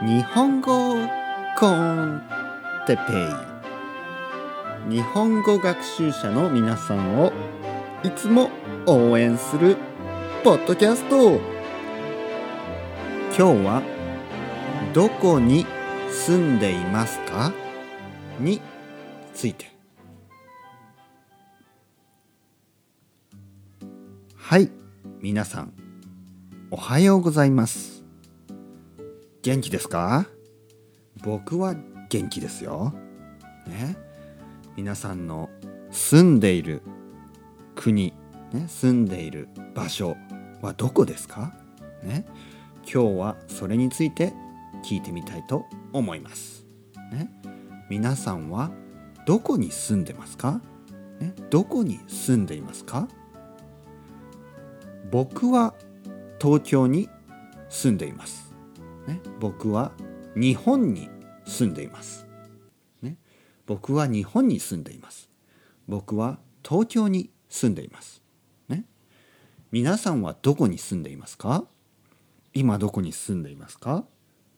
日本語コンテペイ。日本語学習者の皆さんをいつも応援するポッドキャスト。今日はどこに住んでいますか？について。はい皆さんおはようございます。元気ですか？僕は元気ですよ。ね、皆さんの住んでいる国、ね、住んでいる場所はどこですか、ね、今日はそれについて聞いてみたいと思います。ね、皆さんはどこに住んでますか、ね、どこに住んでいますか？僕は東京に住んでいます。ね、僕は日本に住んでいます、ね。僕は日本に住んでいます。僕は東京に住んでいます。ね、皆さんはどこに住んでいますか？今どこに住んでいますか？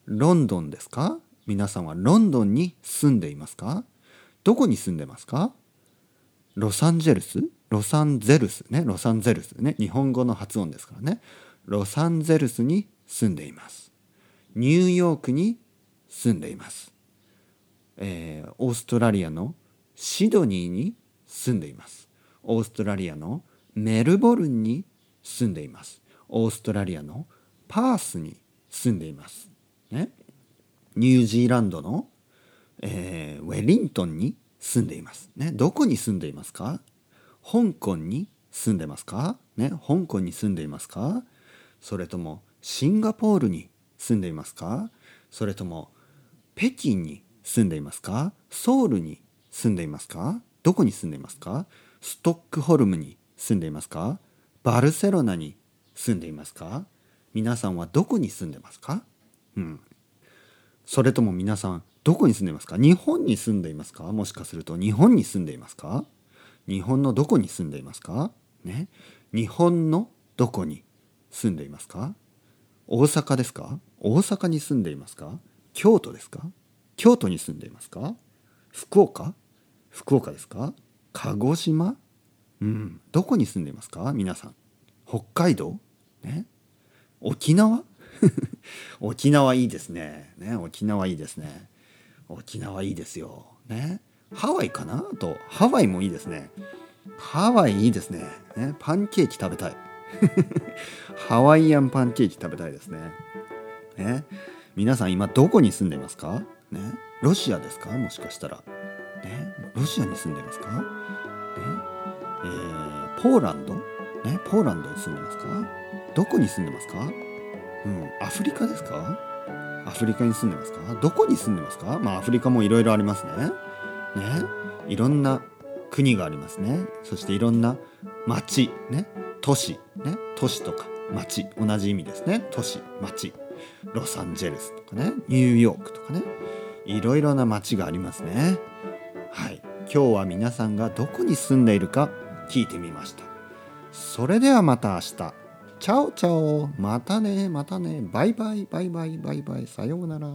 ロンドンですか？皆さんはロンドンに住んでいますか？どこに住んでますか？ロサンゼルス？ロサンゼルスね。ロサンゼルスね。日本語の発音ですからね。ロサンゼルスに住んでいます。ニューヨークに住んでいます。えー、オーストラリアのシドニーに住んでいます。オーストラリアのメルボルンに住んでいます。オーストラリアのパースに住んでいます。ね、ニュージーランドの、えー、ウェリントンに住んでいます。ね、どこに住んでいますか？香港に住んでますか？ね、香港に住んでいますか？それともシンガポールに住んでいますか？それとも北京に住んでいますか？ソウルに住んでいますか？どこに住んでいますか？ストックホルムに住んでいますか？バルセロナに住んでいますか？皆さんはどこに住んでますか？うん。それとも皆さんどこに住んでいますか？日本に住んでいますか？もしかすると日本に住んでいますか？日本のどこに住んでいますか？ね。日本のどこに住んでいますか？大阪ですか？大阪に住んでいますか？京都ですか？京都に住んでいますか？福岡？福岡ですか？鹿児島？うん。どこに住んでいますか？皆さん。北海道？ね？沖縄？沖縄いいですね。ね？沖縄いいですね。沖縄いいですよ。ね？ハワイかな？とハワイもいいですね。ハワイいいですね。ね？パンケーキ食べたい。ハワイアンパンケーキ食べたいですね。ね。皆さん今どこに住んでいますか？ね。ロシアですか？もしかしたら。ね。ロシアに住んでますか？ね。えー、ポーランド？ね。ポーランドに住んでますか？どこに住んでますか？うん、アフリカですか？アフリカに住んでますか？どこに住んでますか？まあアフリカもいろいろありますね。ね。いろんな国がありますね。そしていろんな町ね。都市ね都市とか町同じ意味ですね。都市町ロサンゼルスとかねニューヨークとかね。いろいろな町がありますね。はい。今日は皆さんがどこに住んでいるか聞いてみました。それではまた明日。チャオチャオ。またねまたね。バイバイバイバイバイバイ。さようなら。